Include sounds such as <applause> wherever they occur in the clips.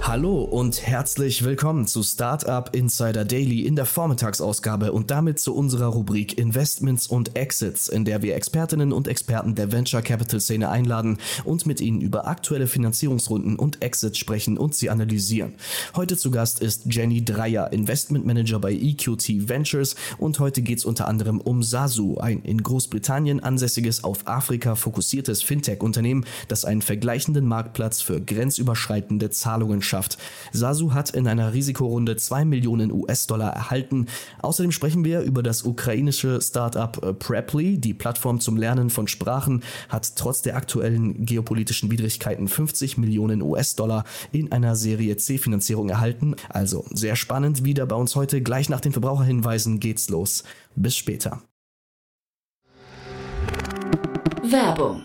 Hallo und herzlich willkommen zu Startup Insider Daily in der Vormittagsausgabe und damit zu unserer Rubrik Investments und Exits, in der wir Expertinnen und Experten der Venture Capital Szene einladen und mit ihnen über aktuelle Finanzierungsrunden und Exits sprechen und sie analysieren. Heute zu Gast ist Jenny Dreier, Investment Manager bei EQT Ventures und heute geht es unter anderem um Sasu, ein in Großbritannien ansässiges, auf Afrika fokussiertes Fintech-Unternehmen, das einen vergleichenden Marktplatz für grenzüberschreitende Zahlungen schafft. Sasu hat in einer Risikorunde 2 Millionen US-Dollar erhalten. Außerdem sprechen wir über das ukrainische Startup äh, Preply. Die Plattform zum Lernen von Sprachen hat trotz der aktuellen geopolitischen Widrigkeiten 50 Millionen US-Dollar in einer Serie C-Finanzierung erhalten. Also sehr spannend wieder bei uns heute. Gleich nach den Verbraucherhinweisen geht's los. Bis später. Werbung.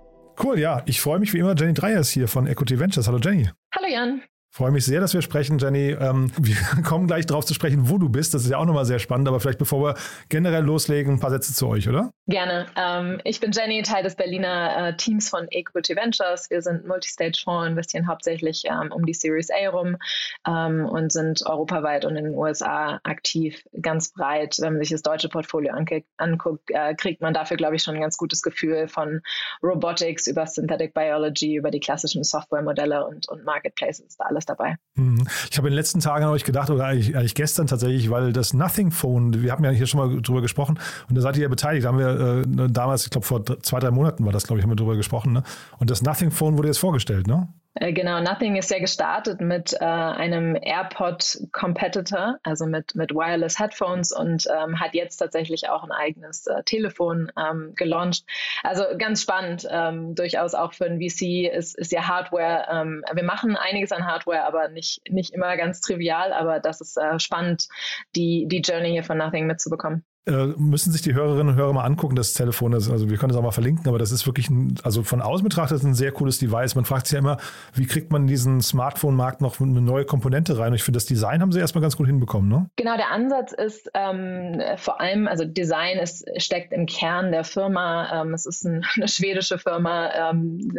Cool, ja. Ich freue mich wie immer. Jenny Dreier ist hier von Equity Ventures. Hallo Jenny. Hallo Jan. Freue mich sehr, dass wir sprechen, Jenny. Ähm, wir <laughs> kommen gleich darauf zu sprechen, wo du bist. Das ist ja auch nochmal sehr spannend. Aber vielleicht bevor wir generell loslegen, ein paar Sätze zu euch, oder? Gerne. Ähm, ich bin Jenny, Teil des Berliner äh, Teams von Equity Ventures. Wir sind Multistage-Fonds, investieren hauptsächlich ähm, um die Series A rum und sind europaweit und in den USA aktiv, ganz breit. Wenn man sich das deutsche Portfolio anguckt, äh, kriegt man dafür, glaube ich, schon ein ganz gutes Gefühl von Robotics über Synthetic Biology, über die klassischen Softwaremodelle und, und Marketplaces. Da alles alles dabei. Mhm. Ich habe in den letzten Tagen an euch gedacht, oder eigentlich, eigentlich, gestern tatsächlich, weil das Nothing Phone, wir haben ja hier schon mal drüber gesprochen und da seid ihr ja beteiligt. Da haben wir äh, damals, ich glaube vor zwei, drei Monaten war das, glaube ich, haben wir drüber gesprochen. Ne? Und das Nothing Phone wurde jetzt vorgestellt, ne? Äh, genau, Nothing ist ja gestartet mit äh, einem AirPod-Competitor, also mit, mit Wireless Headphones und ähm, hat jetzt tatsächlich auch ein eigenes äh, Telefon ähm, gelauncht. Also ganz spannend, ähm, durchaus auch für ein VC ist, ist ja Hardware. Ähm, wir machen einiges an Hardware, aber nicht, nicht immer ganz trivial, aber das ist äh, spannend, die, die Journey hier von Nothing mitzubekommen. Äh, müssen sich die Hörerinnen und Hörer mal angucken, das Telefon. Das, also wir können es auch mal verlinken, aber das ist wirklich, ein, also von außen betrachtet ein sehr cooles Device. Man fragt sich ja immer, wie kriegt man in diesen Smartphone-Markt noch eine neue Komponente rein? Und ich finde, das Design haben sie erstmal ganz gut hinbekommen, ne? Genau, der Ansatz ist ähm, vor allem, also Design ist, steckt im Kern der Firma. Ähm, es ist ein, <laughs> eine schwedische Firma. Ähm,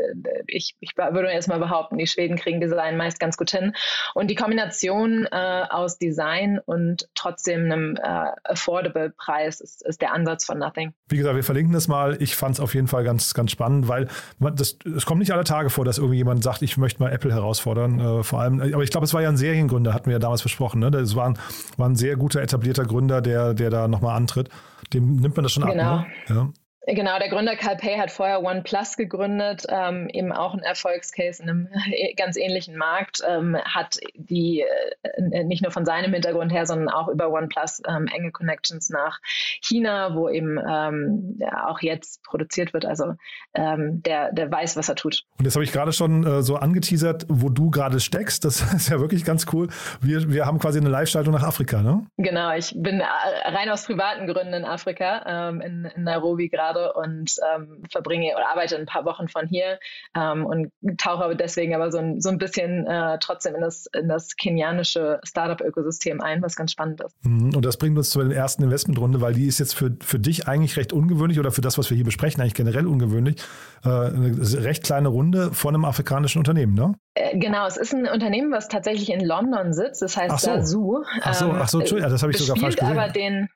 ich, ich würde jetzt mal behaupten, die Schweden kriegen Design meist ganz gut hin. Und die Kombination äh, aus Design und trotzdem einem äh, affordable Preis Preis ist, ist der Ansatz von Nothing. Wie gesagt, wir verlinken das mal. Ich fand es auf jeden Fall ganz, ganz spannend, weil das, es kommt nicht alle Tage vor, dass irgendjemand sagt, ich möchte mal Apple herausfordern. Äh, vor allem, aber ich glaube, es war ja ein Seriengründer, hatten wir ja damals besprochen. Ne? Das war ein, war ein sehr guter, etablierter Gründer, der, der da nochmal antritt. Dem nimmt man das schon genau. ab. Ne? Ja. Genau, der Gründer Carl Pay hat vorher OnePlus gegründet, ähm, eben auch ein Erfolgscase in einem <laughs> ganz ähnlichen Markt, ähm, hat die äh, nicht nur von seinem Hintergrund her, sondern auch über OnePlus ähm, enge Connections nach China, wo eben ähm, ja, auch jetzt produziert wird. Also ähm, der, der weiß, was er tut. Und jetzt habe ich gerade schon äh, so angeteasert, wo du gerade steckst. Das <laughs> ist ja wirklich ganz cool. Wir, wir haben quasi eine Live-Schaltung nach Afrika, ne? Genau, ich bin äh, rein aus privaten Gründen in Afrika, ähm, in, in Nairobi gerade gerade und ähm, verbringe oder arbeite ein paar Wochen von hier ähm, und tauche deswegen aber so ein, so ein bisschen äh, trotzdem in das, in das kenianische Startup-Ökosystem ein, was ganz spannend ist. Mhm. Und das bringt uns zur ersten Investmentrunde, weil die ist jetzt für, für dich eigentlich recht ungewöhnlich oder für das, was wir hier besprechen, eigentlich generell ungewöhnlich. Äh, eine recht kleine Runde von einem afrikanischen Unternehmen, ne? Äh, genau, es ist ein Unternehmen, was tatsächlich in London sitzt. Das heißt ach so. Ach so, ach so, ähm, Entschuldigung, das habe ich sogar falsch gesehen. aber den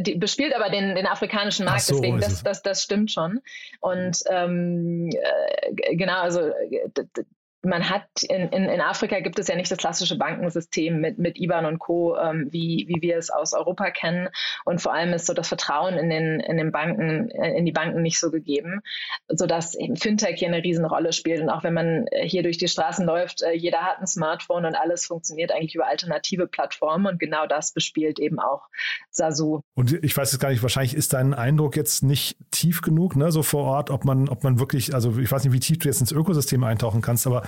die bespielt aber den, den afrikanischen Markt, so, deswegen das, das, das stimmt schon. Und ähm, äh, genau, also man hat in, in, in Afrika gibt es ja nicht das klassische Bankensystem mit, mit IBAN und Co., ähm, wie, wie wir es aus Europa kennen. Und vor allem ist so das Vertrauen in den, in den Banken, äh, in die Banken nicht so gegeben, sodass eben Fintech hier eine Riesenrolle spielt. Und auch wenn man äh, hier durch die Straßen läuft, äh, jeder hat ein Smartphone und alles funktioniert eigentlich über alternative Plattformen. Und genau das bespielt eben auch Sasu. Und ich weiß es gar nicht, wahrscheinlich ist dein Eindruck jetzt nicht tief genug, ne, so vor Ort, ob man, ob man wirklich, also ich weiß nicht, wie tief du jetzt ins Ökosystem eintauchen kannst, aber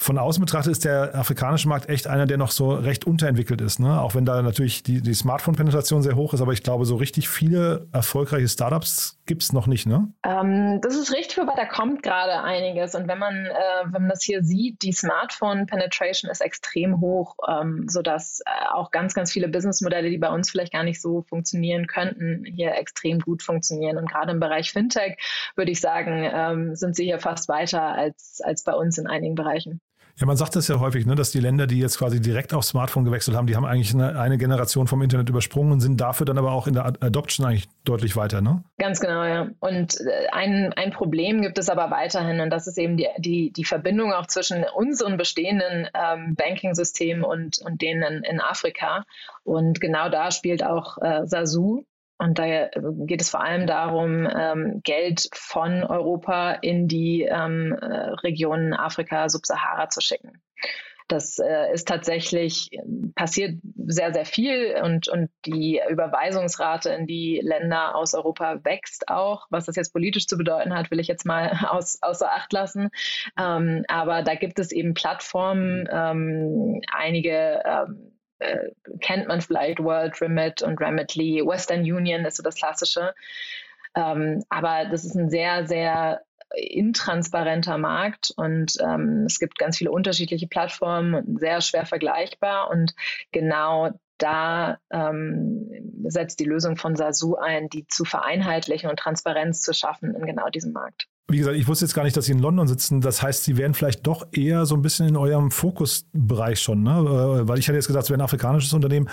von außen betrachtet ist der afrikanische Markt echt einer, der noch so recht unterentwickelt ist. Ne? Auch wenn da natürlich die, die Smartphone-Penetration sehr hoch ist, aber ich glaube, so richtig viele erfolgreiche Startups gibt es noch nicht. Ne? Ähm, das ist richtig, wobei da kommt gerade einiges. Und wenn man, äh, wenn man das hier sieht, die Smartphone-Penetration ist extrem hoch, ähm, sodass äh, auch ganz, ganz viele Businessmodelle, die bei uns vielleicht gar nicht so funktionieren könnten, hier extrem gut funktionieren. Und gerade im Bereich Fintech würde ich sagen, ähm, sind sie hier fast weiter als, als bei uns in einigen Bereichen. Ja, man sagt das ja häufig, ne, dass die Länder, die jetzt quasi direkt aufs Smartphone gewechselt haben, die haben eigentlich eine, eine, Generation vom Internet übersprungen und sind dafür dann aber auch in der Adoption eigentlich deutlich weiter, ne? Ganz genau, ja. Und äh, ein, ein Problem gibt es aber weiterhin und das ist eben die, die, die Verbindung auch zwischen unseren bestehenden ähm, Banking-Systemen und, und denen in Afrika. Und genau da spielt auch äh, Sasu und da geht es vor allem darum, ähm, Geld von Europa in die ähm, äh, Regionen Afrika, Subsahara zu schicken. Das äh, ist tatsächlich passiert sehr, sehr viel und, und die Überweisungsrate in die Länder aus Europa wächst auch. Was das jetzt politisch zu bedeuten hat, will ich jetzt mal <laughs> aus, außer Acht lassen. Ähm, aber da gibt es eben Plattformen, ähm, einige ähm, äh, kennt man vielleicht World Remit und Remitly, Western Union ist so das klassische. Ähm, aber das ist ein sehr, sehr intransparenter Markt und ähm, es gibt ganz viele unterschiedliche Plattformen, sehr schwer vergleichbar und genau da ähm, setzt die Lösung von Sasu ein, die zu vereinheitlichen und Transparenz zu schaffen in genau diesem Markt. Wie gesagt, ich wusste jetzt gar nicht, dass Sie in London sitzen. Das heißt, Sie wären vielleicht doch eher so ein bisschen in eurem Fokusbereich schon, ne? Äh, weil ich hätte jetzt gesagt, es wäre ein afrikanisches Unternehmen.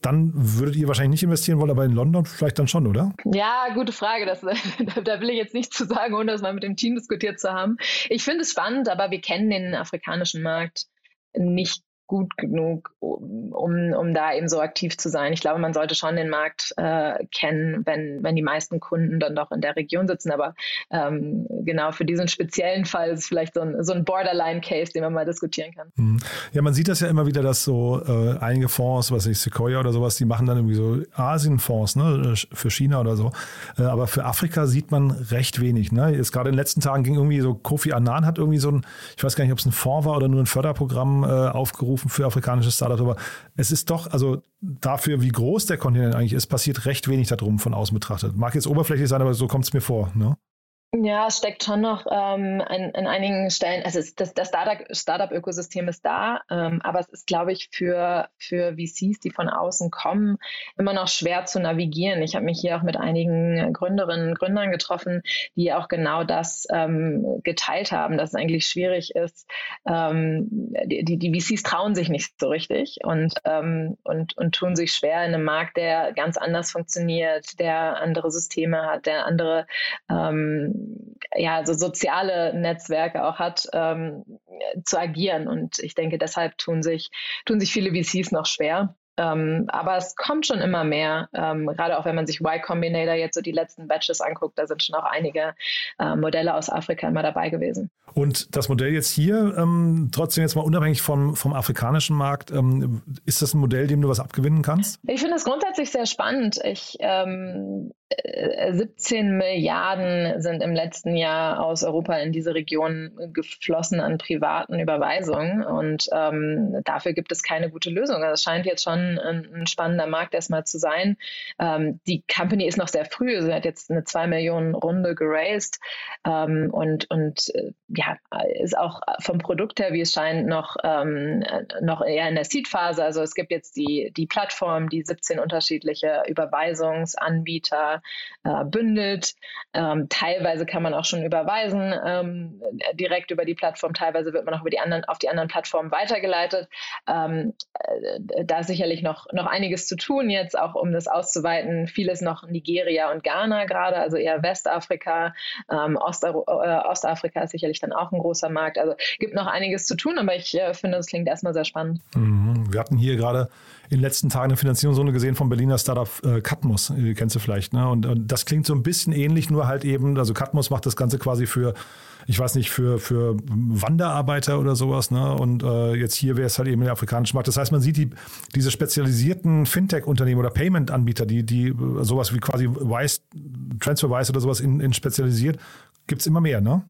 Dann würdet ihr wahrscheinlich nicht investieren wollen, aber in London vielleicht dann schon, oder? Ja, gute Frage. Das, <laughs> da will ich jetzt nichts zu sagen, ohne das mal mit dem Team diskutiert zu haben. Ich finde es spannend, aber wir kennen den afrikanischen Markt nicht gut genug, um, um da eben so aktiv zu sein. Ich glaube, man sollte schon den Markt äh, kennen, wenn, wenn die meisten Kunden dann doch in der Region sitzen. Aber ähm, genau für diesen speziellen Fall ist es vielleicht so ein, so ein Borderline-Case, den man mal diskutieren kann. Mhm. Ja, man sieht das ja immer wieder, dass so äh, einige Fonds, was ich Sequoia oder sowas, die machen dann irgendwie so Asien-Fonds ne, für China oder so. Äh, aber für Afrika sieht man recht wenig. Ne? Jetzt gerade in den letzten Tagen ging irgendwie so, Kofi Annan hat irgendwie so ein, ich weiß gar nicht, ob es ein Fonds war oder nur ein Förderprogramm äh, aufgerufen aufrufen für afrikanische Startups, aber es ist doch, also dafür, wie groß der Kontinent eigentlich ist, passiert recht wenig darum von außen betrachtet. Mag jetzt oberflächlich sein, aber so kommt es mir vor. Ne? Ja, es steckt schon noch ähm, an, an einigen Stellen, also es, das, das Startup-Ökosystem ist da, ähm, aber es ist, glaube ich, für, für VCs, die von außen kommen, immer noch schwer zu navigieren. Ich habe mich hier auch mit einigen Gründerinnen und Gründern getroffen, die auch genau das ähm, geteilt haben, dass es eigentlich schwierig ist. Ähm, die, die VCs trauen sich nicht so richtig und, ähm, und, und tun sich schwer in einem Markt, der ganz anders funktioniert, der andere Systeme hat, der andere ähm, ja, so soziale Netzwerke auch hat, ähm, zu agieren. Und ich denke, deshalb tun sich, tun sich viele VCs noch schwer. Ähm, aber es kommt schon immer mehr, ähm, gerade auch wenn man sich Y Combinator jetzt so die letzten Batches anguckt, da sind schon auch einige äh, Modelle aus Afrika immer dabei gewesen. Und das Modell jetzt hier, ähm, trotzdem jetzt mal unabhängig vom, vom afrikanischen Markt, ähm, ist das ein Modell, dem du was abgewinnen kannst? Ich finde es grundsätzlich sehr spannend. Ich ähm, 17 Milliarden sind im letzten Jahr aus Europa in diese Region geflossen an privaten Überweisungen und ähm, dafür gibt es keine gute Lösung. Also es scheint jetzt schon ein, ein spannender Markt erstmal zu sein. Ähm, die Company ist noch sehr früh, sie hat jetzt eine 2 Millionen Runde geraced ähm, und, und äh, ja, ist auch vom Produkt her, wie es scheint, noch, ähm, noch eher in der Seed-Phase. Also es gibt jetzt die, die Plattform, die 17 unterschiedliche Überweisungsanbieter äh, bündelt. Ähm, teilweise kann man auch schon überweisen ähm, direkt über die Plattform, teilweise wird man auch über die anderen, auf die anderen Plattformen weitergeleitet. Ähm, äh, da ist sicherlich noch, noch einiges zu tun jetzt, auch um das auszuweiten. Vieles noch Nigeria und Ghana gerade, also eher Westafrika. Ähm, Oster äh, Ostafrika ist sicherlich dann auch ein großer Markt. Also gibt noch einiges zu tun, aber ich äh, finde, das klingt erstmal sehr spannend. Mhm. Wir hatten hier gerade in den letzten Tagen eine Finanzierungsrunde gesehen vom Berliner Startup äh, Katmos, die kennst du vielleicht. Ne? Und, und, das klingt so ein bisschen ähnlich, nur halt eben, also Katmos macht das Ganze quasi für, ich weiß nicht, für, für Wanderarbeiter oder sowas. Ne? Und äh, jetzt hier wäre es halt eben der afrikanische Markt. Das heißt, man sieht die, diese spezialisierten Fintech-Unternehmen oder Payment-Anbieter, die, die sowas wie quasi Wise, TransferWise oder sowas in, in spezialisiert, gibt es immer mehr, ne?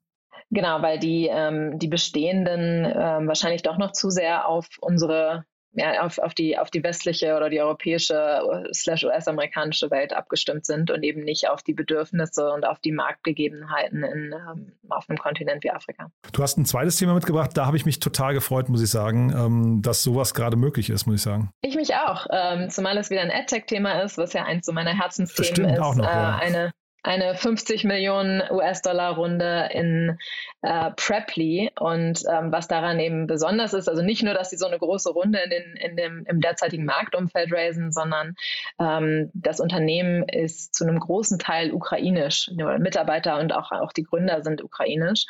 Genau, weil die, ähm, die bestehenden ähm, wahrscheinlich doch noch zu sehr auf unsere ja, auf, auf, die, auf die westliche oder die europäische äh, slash US-amerikanische Welt abgestimmt sind und eben nicht auf die Bedürfnisse und auf die Marktgegebenheiten in, ähm, auf einem Kontinent wie Afrika. Du hast ein zweites Thema mitgebracht, da habe ich mich total gefreut, muss ich sagen, ähm, dass sowas gerade möglich ist, muss ich sagen. Ich mich auch, ähm, zumal es wieder ein AdTech-Thema ist, was ja eins so meiner Herzensthemen ist. Auch noch, äh, ja. eine eine 50 Millionen US-Dollar-Runde in äh, Preply. Und ähm, was daran eben besonders ist, also nicht nur, dass sie so eine große Runde in den, in dem, im derzeitigen Marktumfeld raisen, sondern ähm, das Unternehmen ist zu einem großen Teil ukrainisch. Mitarbeiter und auch, auch die Gründer sind ukrainisch,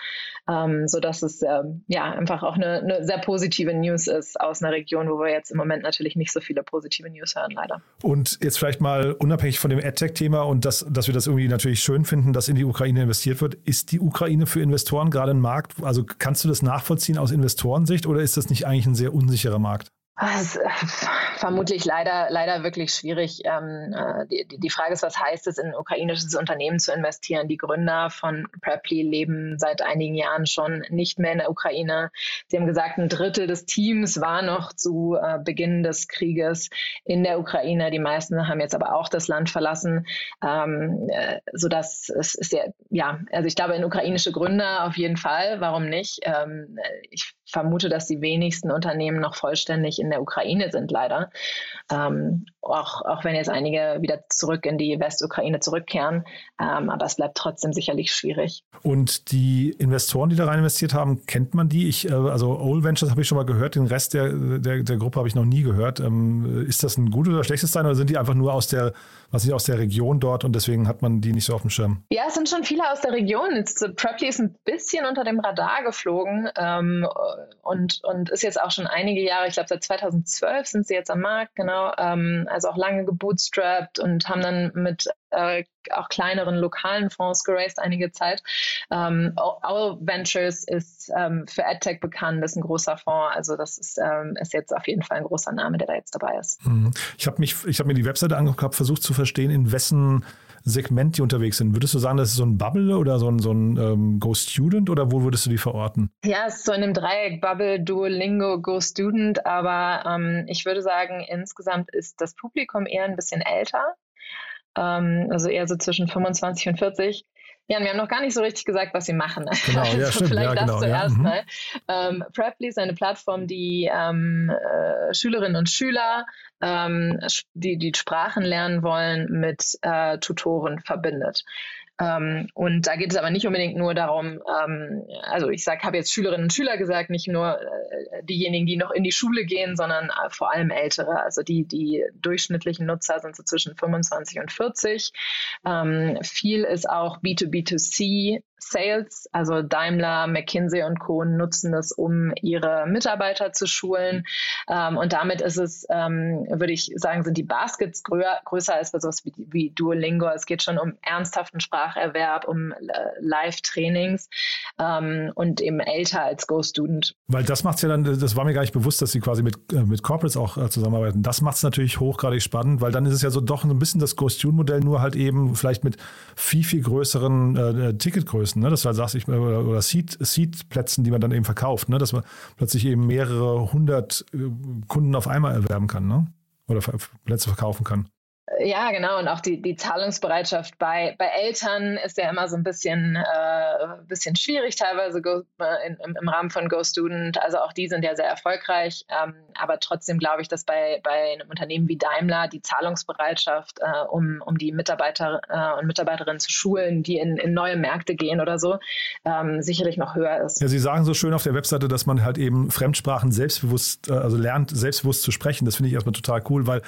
ähm, sodass es ähm, ja einfach auch eine, eine sehr positive News ist aus einer Region, wo wir jetzt im Moment natürlich nicht so viele positive News hören, leider. Und jetzt vielleicht mal unabhängig von dem AdTech-Thema und das, dass wir das irgendwie natürlich schön finden, dass in die Ukraine investiert wird. Ist die Ukraine für Investoren gerade ein Markt? Also kannst du das nachvollziehen aus Investorensicht oder ist das nicht eigentlich ein sehr unsicherer Markt? Das ist vermutlich leider, leider wirklich schwierig. Ähm, äh, die, die Frage ist, was heißt es, in ein ukrainisches Unternehmen zu investieren? Die Gründer von Preply leben seit einigen Jahren schon nicht mehr in der Ukraine. Sie haben gesagt, ein Drittel des Teams war noch zu äh, Beginn des Krieges in der Ukraine. Die meisten haben jetzt aber auch das Land verlassen, ähm, äh, sodass es ist ja, ja, also ich glaube, in ukrainische Gründer auf jeden Fall. Warum nicht? Ähm, ich vermute, dass die wenigsten Unternehmen noch vollständig in der Ukraine sind, leider. Ähm, auch, auch wenn jetzt einige wieder zurück in die Westukraine zurückkehren. Ähm, aber es bleibt trotzdem sicherlich schwierig. Und die Investoren, die da rein investiert haben, kennt man die? Ich, äh, also Old Ventures habe ich schon mal gehört, den Rest der, der, der Gruppe habe ich noch nie gehört. Ähm, ist das ein gutes oder schlechtes Sein oder sind die einfach nur aus der, was nicht, aus der Region dort und deswegen hat man die nicht so auf dem Schirm? Ja, es sind schon viele aus der Region. Jetzt, Preply ist ein bisschen unter dem Radar geflogen ähm, und, und ist jetzt auch schon einige Jahre, ich glaube seit 2012 sind sie jetzt am Markt, genau, ähm, also auch lange gebootstrapped und haben dann mit äh, auch kleineren lokalen Fonds geraced einige Zeit. Ähm, Owl Ventures ist ähm, für AdTech bekannt, ist ein großer Fonds. Also das ist, ähm, ist jetzt auf jeden Fall ein großer Name, der da jetzt dabei ist. Mhm. Ich habe mich, ich habe mir die Webseite angeguckt, habe versucht zu verstehen, in wessen Segment die unterwegs sind. Würdest du sagen, das ist so ein Bubble oder so ein, so ein ähm, Go Student oder wo würdest du die verorten? Ja, es ist so in einem Dreieck Bubble, Duolingo, Go Student, aber ähm, ich würde sagen, insgesamt ist das Publikum eher ein bisschen älter ähm, also eher so zwischen 25 und 40. Ja, und wir haben noch gar nicht so richtig gesagt, was sie machen. Genau, ja, <laughs> also stimmt. Vielleicht ja, das genau, zuerst ja. mal. Ähm, Preply ist eine Plattform, die ähm, äh, Schülerinnen und Schüler, ähm, die die Sprachen lernen wollen, mit äh, Tutoren verbindet. Ähm, und da geht es aber nicht unbedingt nur darum, ähm, also ich sag, habe jetzt Schülerinnen und Schüler gesagt, nicht nur äh, diejenigen, die noch in die Schule gehen, sondern äh, vor allem Ältere. Also die, die durchschnittlichen Nutzer sind so zwischen 25 und 40. Ähm, viel ist auch B2B2C Sales. Also Daimler, McKinsey und Co. nutzen das, um ihre Mitarbeiter zu schulen. Ähm, und damit ist es, ähm, würde ich sagen, sind die Baskets grö größer als bei sowas wie, wie Duolingo. Es geht schon um ernsthaften Spracherwerb, um äh, Live-Trainings ähm, und eben älter als Go-Student. Weil das macht es ja dann, das war mir gar nicht bewusst, dass sie quasi mit, äh, mit Corporates auch äh, zusammenarbeiten. Das macht es natürlich hochgradig spannend, weil dann ist es ja so doch ein bisschen das Go-Student-Modell, nur halt eben vielleicht mit viel, viel größeren äh, Ticketgrößen, ne? dass du halt sagst, ich, oder, oder Seat-Plätzen, die man dann eben verkauft, ne? dass man plötzlich eben mehrere hundert äh, Kunden auf einmal erwerben kann ne? oder Plätze verkaufen kann. Ja, genau. Und auch die, die Zahlungsbereitschaft bei, bei Eltern ist ja immer so ein bisschen, äh, bisschen schwierig, teilweise äh, in, im, Rahmen von Go Student. Also auch die sind ja sehr erfolgreich. Ähm, aber trotzdem glaube ich, dass bei, bei einem Unternehmen wie Daimler die Zahlungsbereitschaft, äh, um, um die Mitarbeiter äh, und Mitarbeiterinnen zu schulen, die in, in neue Märkte gehen oder so, ähm, sicherlich noch höher ist. Ja, Sie sagen so schön auf der Webseite, dass man halt eben Fremdsprachen selbstbewusst, äh, also lernt, selbstbewusst zu sprechen. Das finde ich erstmal total cool, weil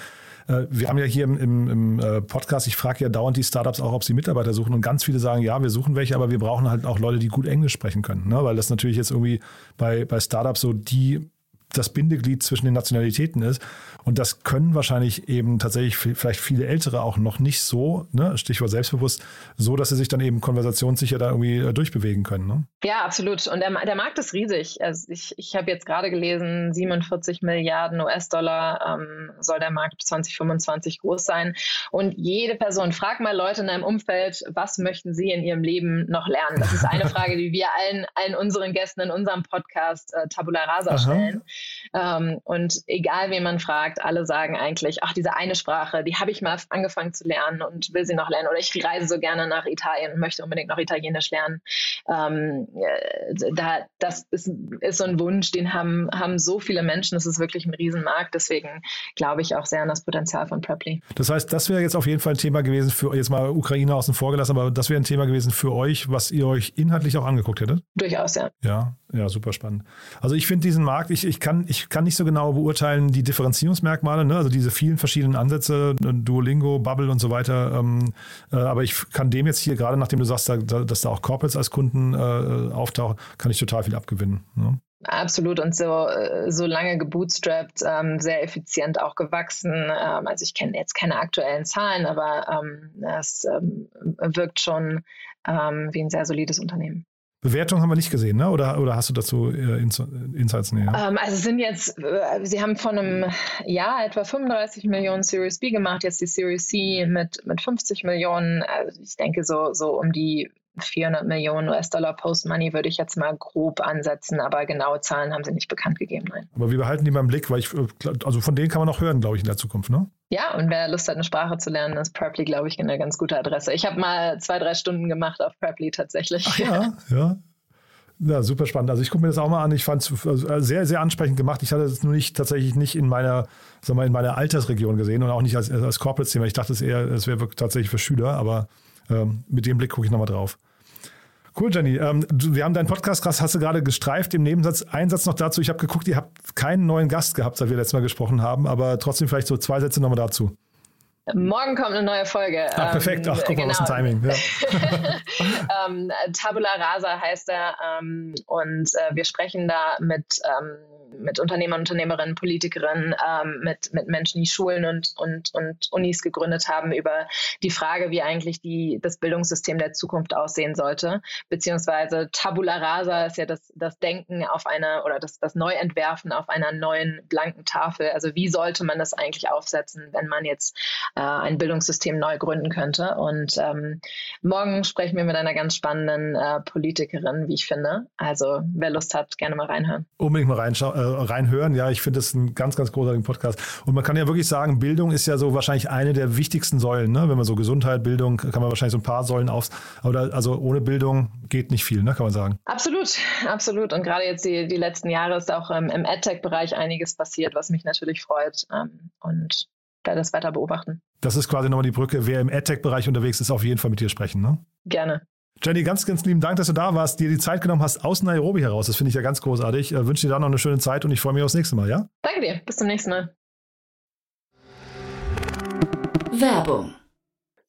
wir haben ja hier im, im, im äh, Podcast, ich frage ja dauernd die Startups auch, ob sie Mitarbeiter suchen und ganz viele sagen, ja, wir suchen welche, aber wir brauchen halt auch Leute, die gut Englisch sprechen können, ne? weil das natürlich jetzt irgendwie bei, bei Startups so die das Bindeglied zwischen den Nationalitäten ist. Und das können wahrscheinlich eben tatsächlich vielleicht viele Ältere auch noch nicht so, ne, Stichwort selbstbewusst, so, dass sie sich dann eben konversationssicher da irgendwie äh, durchbewegen können. Ne? Ja, absolut. Und der, der Markt ist riesig. Also ich, ich habe jetzt gerade gelesen, 47 Milliarden US-Dollar ähm, soll der Markt 2025 groß sein. Und jede Person, frag mal Leute in deinem Umfeld, was möchten sie in ihrem Leben noch lernen? Das ist eine <laughs> Frage, die wir allen, allen unseren Gästen in unserem Podcast äh, Tabula Rasa Aha. stellen. Ähm, und egal, wen man fragt, alle sagen eigentlich, ach, diese eine Sprache, die habe ich mal angefangen zu lernen und will sie noch lernen. Oder ich reise so gerne nach Italien und möchte unbedingt noch Italienisch lernen. Ähm, äh, da, das ist, ist so ein Wunsch, den haben, haben so viele Menschen. Das ist wirklich ein Riesenmarkt. Deswegen glaube ich auch sehr an das Potenzial von Preply. Das heißt, das wäre jetzt auf jeden Fall ein Thema gewesen für, jetzt mal Ukraine außen vor gelassen, aber das wäre ein Thema gewesen für euch, was ihr euch inhaltlich auch angeguckt hättet? Durchaus, ja. Ja, ja, super spannend. Also ich finde diesen Markt, ich, ich, kann, ich kann nicht so genau beurteilen, die Differenzierungsmerkmale, ne? also diese vielen verschiedenen Ansätze, Duolingo, Bubble und so weiter. Ähm, äh, aber ich kann dem jetzt hier, gerade nachdem du sagst, da, dass da auch Corporates als Kunden äh, auftauchen, kann ich total viel abgewinnen. Ne? Absolut und so, äh, so lange gebootstrapped, ähm, sehr effizient auch gewachsen. Ähm, also ich kenne jetzt keine aktuellen Zahlen, aber ähm, es ähm, wirkt schon ähm, wie ein sehr solides Unternehmen. Bewertung haben wir nicht gesehen, ne? oder, oder hast du dazu äh, Insights näher? Ähm, also sind jetzt, äh, sie haben vor einem Jahr etwa 35 Millionen Series B gemacht, jetzt die Series C mit, mit 50 Millionen. Also ich denke so, so um die 400 Millionen US-Dollar Post-Money würde ich jetzt mal grob ansetzen, aber genaue Zahlen haben sie nicht bekannt gegeben. Nein. Aber wir behalten die mal im Blick, weil ich, äh, also von denen kann man noch hören, glaube ich, in der Zukunft, ne? Ja, und wer Lust hat, eine Sprache zu lernen, ist Preply, glaube ich, eine ganz gute Adresse. Ich habe mal zwei, drei Stunden gemacht auf Preply tatsächlich. Ach ja, <laughs> ja. Ja, super spannend. Also ich gucke mir das auch mal an. Ich fand es also sehr, sehr ansprechend gemacht. Ich hatte es nur nicht tatsächlich nicht in meiner, sag mal, in meiner Altersregion gesehen und auch nicht als, als Corporate-Thema. Ich dachte es eher, es wäre tatsächlich für Schüler, aber ähm, mit dem Blick gucke ich nochmal drauf. Cool, Jenny. Ähm, wir haben deinen Podcast, hast du gerade gestreift. Im Nebensatz ein Satz noch dazu. Ich habe geguckt, ihr habt keinen neuen Gast gehabt, seit wir letztes Mal gesprochen haben, aber trotzdem vielleicht so zwei Sätze nochmal dazu. Morgen kommt eine neue Folge. Ach, perfekt. Ach, guck mal, was ein genau. Timing. Ja. <laughs> <laughs> ähm, Tabula Rasa heißt er. Ähm, und äh, wir sprechen da mit ähm, mit Unternehmern, Unternehmerinnen, Politikerinnen, ähm, mit, mit Menschen, die Schulen und, und, und Unis gegründet haben, über die Frage, wie eigentlich die, das Bildungssystem der Zukunft aussehen sollte. Beziehungsweise Tabula Rasa ist ja das, das Denken auf einer oder das, das Neuentwerfen auf einer neuen blanken Tafel. Also wie sollte man das eigentlich aufsetzen, wenn man jetzt äh, ein Bildungssystem neu gründen könnte? Und ähm, morgen sprechen wir mit einer ganz spannenden äh, Politikerin, wie ich finde. Also wer Lust hat, gerne mal reinhören. Unbedingt mal äh, reinhören. Ja, ich finde das ein ganz, ganz großartigen Podcast. Und man kann ja wirklich sagen, Bildung ist ja so wahrscheinlich eine der wichtigsten Säulen. Ne? Wenn man so Gesundheit, Bildung, kann man wahrscheinlich so ein paar Säulen aufs. Oder also ohne Bildung geht nicht viel, ne? kann man sagen. Absolut, absolut. Und gerade jetzt die, die letzten Jahre ist auch ähm, im AdTech-Bereich einiges passiert, was mich natürlich freut. Ähm, und werde das weiter beobachten. Das ist quasi nochmal die Brücke. Wer im AdTech-Bereich unterwegs ist, auf jeden Fall mit dir sprechen. Ne? Gerne. Jenny, ganz, ganz lieben Dank, dass du da warst, dir die Zeit genommen hast aus Nairobi heraus. Das finde ich ja ganz großartig. Ich äh, wünsche dir da noch eine schöne Zeit und ich freue mich aufs nächste Mal, ja? Danke dir. Bis zum nächsten Mal. Werbung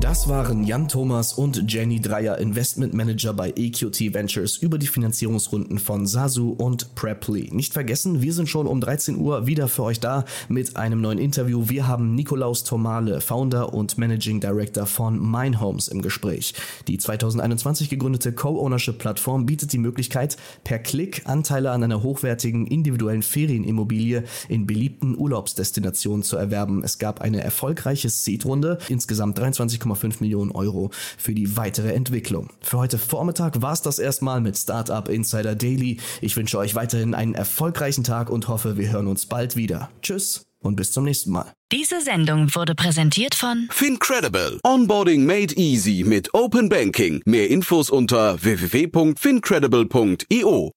Das waren Jan Thomas und Jenny Dreier, Investment Manager bei EQT Ventures, über die Finanzierungsrunden von Sasu und Preply. Nicht vergessen, wir sind schon um 13 Uhr wieder für euch da mit einem neuen Interview. Wir haben Nikolaus Tomale, Founder und Managing Director von Minehomes im Gespräch. Die 2021 gegründete Co-Ownership-Plattform bietet die Möglichkeit, per Klick Anteile an einer hochwertigen individuellen Ferienimmobilie in beliebten Urlaubsdestinationen zu erwerben. Es gab eine erfolgreiche Seed-Runde, insgesamt 23, 1,5 Millionen Euro für die weitere Entwicklung. Für heute Vormittag war es das erstmal mit Startup Insider Daily. Ich wünsche euch weiterhin einen erfolgreichen Tag und hoffe, wir hören uns bald wieder. Tschüss und bis zum nächsten Mal. Diese Sendung wurde präsentiert von FinCredible. Onboarding made easy mit Open Banking. Mehr Infos unter www.fincredible.io.